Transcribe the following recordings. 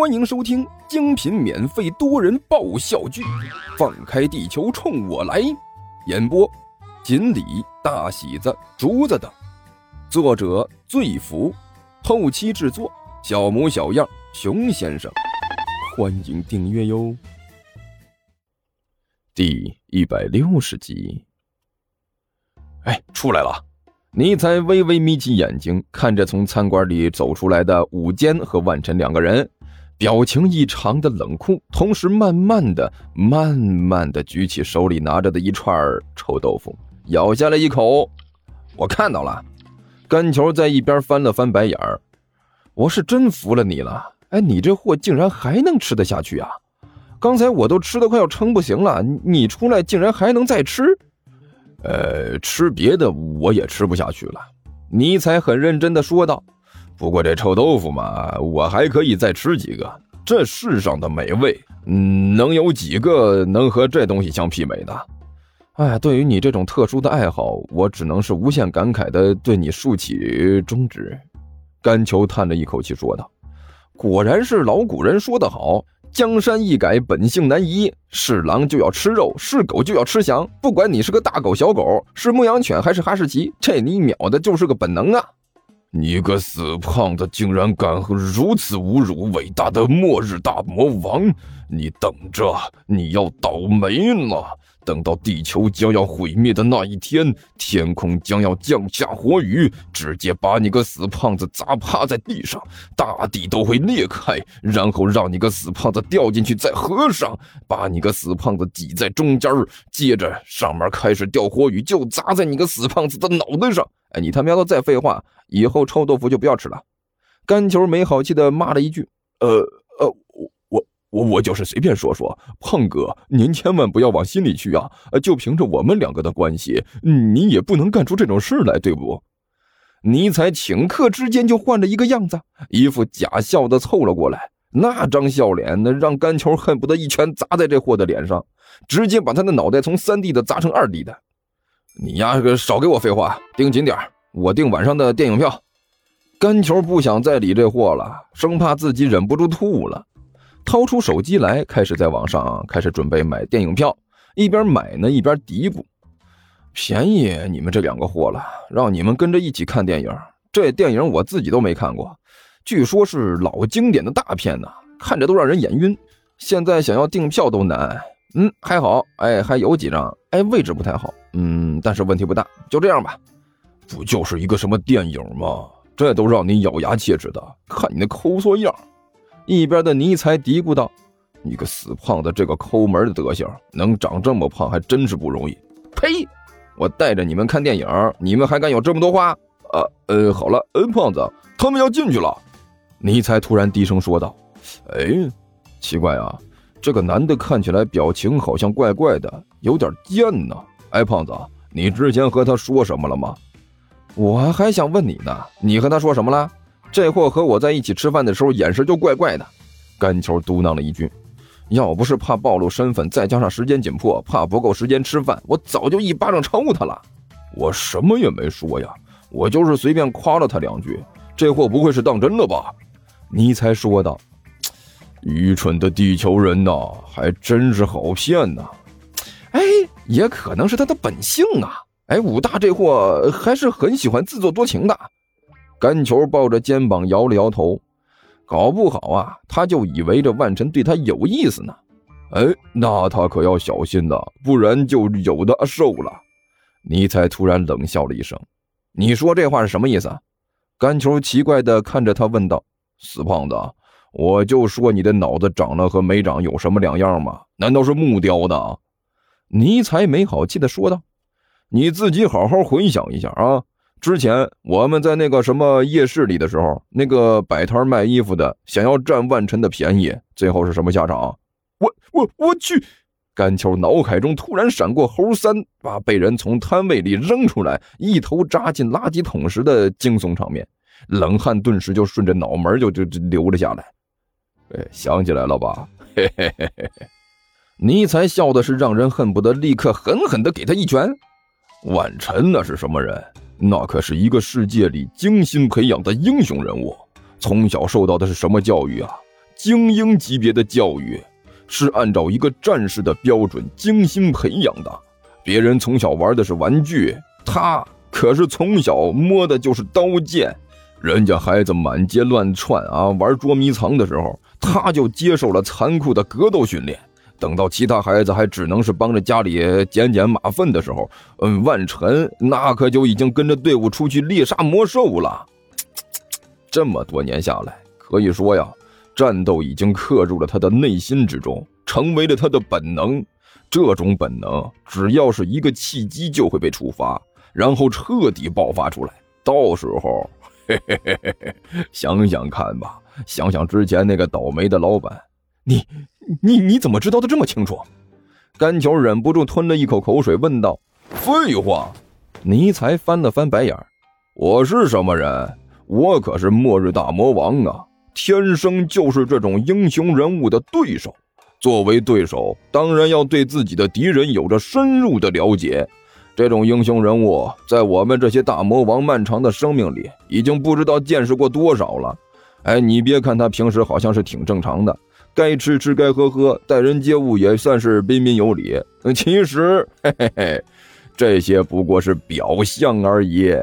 欢迎收听精品免费多人爆笑剧《放开地球冲我来》，演播：锦鲤、大喜子、竹子等，作者：醉福，后期制作：小模小样、熊先生。欢迎订阅哟。第一百六十集。哎，出来了！尼才微微眯起眼睛，看着从餐馆里走出来的武坚和万晨两个人。表情异常的冷酷，同时慢慢的、慢慢的举起手里拿着的一串臭豆腐，咬下了一口。我看到了，甘球在一边翻了翻白眼儿。我是真服了你了，哎，你这货竟然还能吃得下去啊！刚才我都吃的快要撑不行了，你出来竟然还能再吃？呃，吃别的我也吃不下去了。尼采很认真的说道。不过这臭豆腐嘛，我还可以再吃几个。这世上的美味，嗯，能有几个能和这东西相媲美的？哎，对于你这种特殊的爱好，我只能是无限感慨的对你竖起中指。甘球叹了一口气说道：“果然是老古人说得好，江山易改，本性难移。是狼就要吃肉，是狗就要吃翔。不管你是个大狗、小狗，是牧羊犬还是哈士奇，这你秒的就是个本能啊！”你个死胖子，竟然敢如此侮辱伟大的末日大魔王！你等着，你要倒霉了！等到地球将要毁灭的那一天，天空将要降下火雨，直接把你个死胖子砸趴在地上，大地都会裂开，然后让你个死胖子掉进去再合上，把你个死胖子挤在中间接着上面开始掉火雨，就砸在你个死胖子的脑袋上。哎，你他喵的再废话，以后臭豆腐就不要吃了。干球没好气的骂了一句：“呃呃，我我我就是随便说说，胖哥您千万不要往心里去啊！就凭着我们两个的关系，你也不能干出这种事来，对不？”尼采顷刻之间就换了一个样子，一副假笑的凑了过来，那张笑脸，那让干球恨不得一拳砸在这货的脸上，直接把他的脑袋从三 D 的砸成二 D 的。你丫个少给我废话，盯紧点我订晚上的电影票。干球不想再理这货了，生怕自己忍不住吐了，掏出手机来，开始在网上开始准备买电影票，一边买呢一边嘀咕：“便宜你们这两个货了，让你们跟着一起看电影。这电影我自己都没看过，据说是老经典的大片呢，看着都让人眼晕。现在想要订票都难。嗯，还好，哎，还有几张，哎，位置不太好。”嗯，但是问题不大，就这样吧。不就是一个什么电影吗？这都让你咬牙切齿的，看你那抠缩样。一边的尼才嘀咕道：“你个死胖子，这个抠门的德行，能长这么胖还真是不容易。”呸！我带着你们看电影，你们还敢有这么多话？啊，呃，好了，嗯，胖子，他们要进去了。尼才突然低声说道：“哎，奇怪啊，这个男的看起来表情好像怪怪的，有点贱呢。”哎，胖子，你之前和他说什么了吗？我还想问你呢，你和他说什么了？这货和我在一起吃饭的时候眼神就怪怪的。干球嘟囔了一句：“要不是怕暴露身份，再加上时间紧迫，怕不够时间吃饭，我早就一巴掌抽他了。”我什么也没说呀，我就是随便夸了他两句。这货不会是当真了吧？尼才说道：“愚蠢的地球人呐，还真是好骗呐。”哎。也可能是他的本性啊！哎，武大这货还是很喜欢自作多情的。甘球抱着肩膀摇了摇头，搞不好啊，他就以为这万晨对他有意思呢。哎，那他可要小心了，不然就有的受了。尼采突然冷笑了一声：“你说这话是什么意思？”甘球奇怪地看着他问道：“死胖子，我就说你的脑子长了和没长有什么两样吗？难道是木雕的？”尼才没好气的说道：“你自己好好回想一下啊！之前我们在那个什么夜市里的时候，那个摆摊卖衣服的想要占万晨的便宜，最后是什么下场？我我我去！”甘秋脑海中突然闪过猴三把被人从摊位里扔出来，一头扎进垃圾桶时的惊悚场面，冷汗顿时就顺着脑门就就就流了下来。哎，想起来了吧？嘿嘿嘿嘿嘿。尼才笑的是让人恨不得立刻狠狠的给他一拳。万晨那是什么人？那可是一个世界里精心培养的英雄人物。从小受到的是什么教育啊？精英级别的教育，是按照一个战士的标准精心培养的。别人从小玩的是玩具，他可是从小摸的就是刀剑。人家孩子满街乱窜啊，玩捉迷藏的时候，他就接受了残酷的格斗训练。等到其他孩子还只能是帮着家里捡捡马粪的时候，嗯，万晨那可就已经跟着队伍出去猎杀魔兽了。这么多年下来，可以说呀，战斗已经刻入了他的内心之中，成为了他的本能。这种本能，只要是一个契机就会被触发，然后彻底爆发出来。到时候，嘿嘿嘿嘿，想想看吧，想想之前那个倒霉的老板，你。你你怎么知道的这么清楚？甘球忍不住吞了一口口水，问道：“废话。”尼才翻了翻白眼：“我是什么人？我可是末日大魔王啊！天生就是这种英雄人物的对手。作为对手，当然要对自己的敌人有着深入的了解。这种英雄人物，在我们这些大魔王漫长的生命里，已经不知道见识过多少了。哎，你别看他平时好像是挺正常的。”该吃吃，该喝喝，待人接物也算是彬彬有礼。其实，嘿嘿嘿，这些不过是表象而已。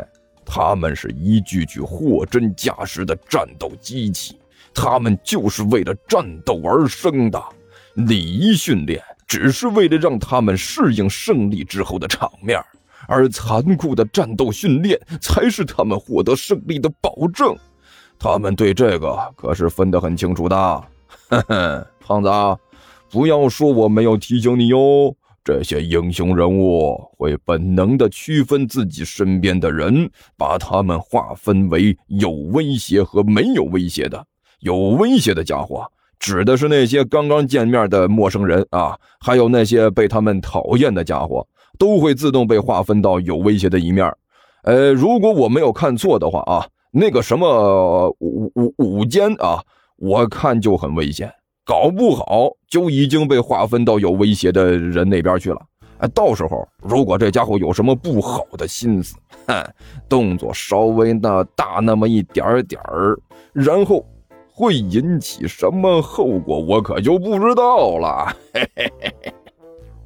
他们是一具具货真价实的战斗机器，他们就是为了战斗而生的。礼仪训练只是为了让他们适应胜利之后的场面，而残酷的战斗训练才是他们获得胜利的保证。他们对这个可是分得很清楚的。哼哼，胖子，不要说我没有提醒你哟。这些英雄人物会本能的区分自己身边的人，把他们划分为有威胁和没有威胁的。有威胁的家伙指的是那些刚刚见面的陌生人啊，还有那些被他们讨厌的家伙，都会自动被划分到有威胁的一面。呃，如果我没有看错的话啊，那个什么五五五间啊。我看就很危险，搞不好就已经被划分到有威胁的人那边去了。哎，到时候如果这家伙有什么不好的心思，哼，动作稍微那大那么一点点儿，然后会引起什么后果，我可就不知道了。嘿嘿嘿，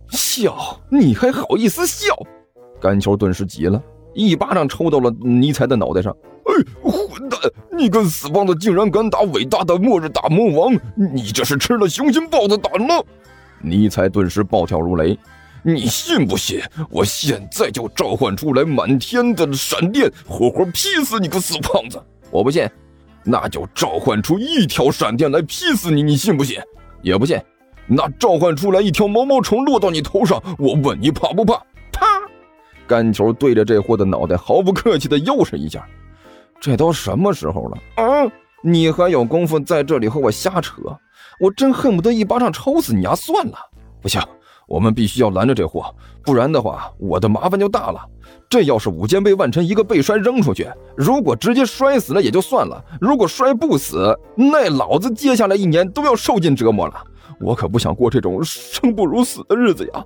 笑，你还好意思笑？甘球顿时急了，一巴掌抽到了尼采的脑袋上。哎，混蛋！你个死胖子，竟然敢打伟大的末日大魔王！你这是吃了雄心豹子胆了？尼采顿时暴跳如雷。你信不信？我现在就召唤出来满天的闪电，活活劈死你个死胖子！我不信，那就召唤出一条闪电来劈死你！你信不信？也不信，那召唤出来一条毛毛虫落到你头上，我问你怕不怕？干球对着这货的脑袋毫不客气的又是一下。这都什么时候了啊！你还有功夫在这里和我瞎扯？我真恨不得一巴掌抽死你丫算了！不行，我们必须要拦着这货，不然的话，我的麻烦就大了。这要是午间被万晨一个背摔扔出去，如果直接摔死了也就算了，如果摔不死，那老子接下来一年都要受尽折磨了。我可不想过这种生不如死的日子呀！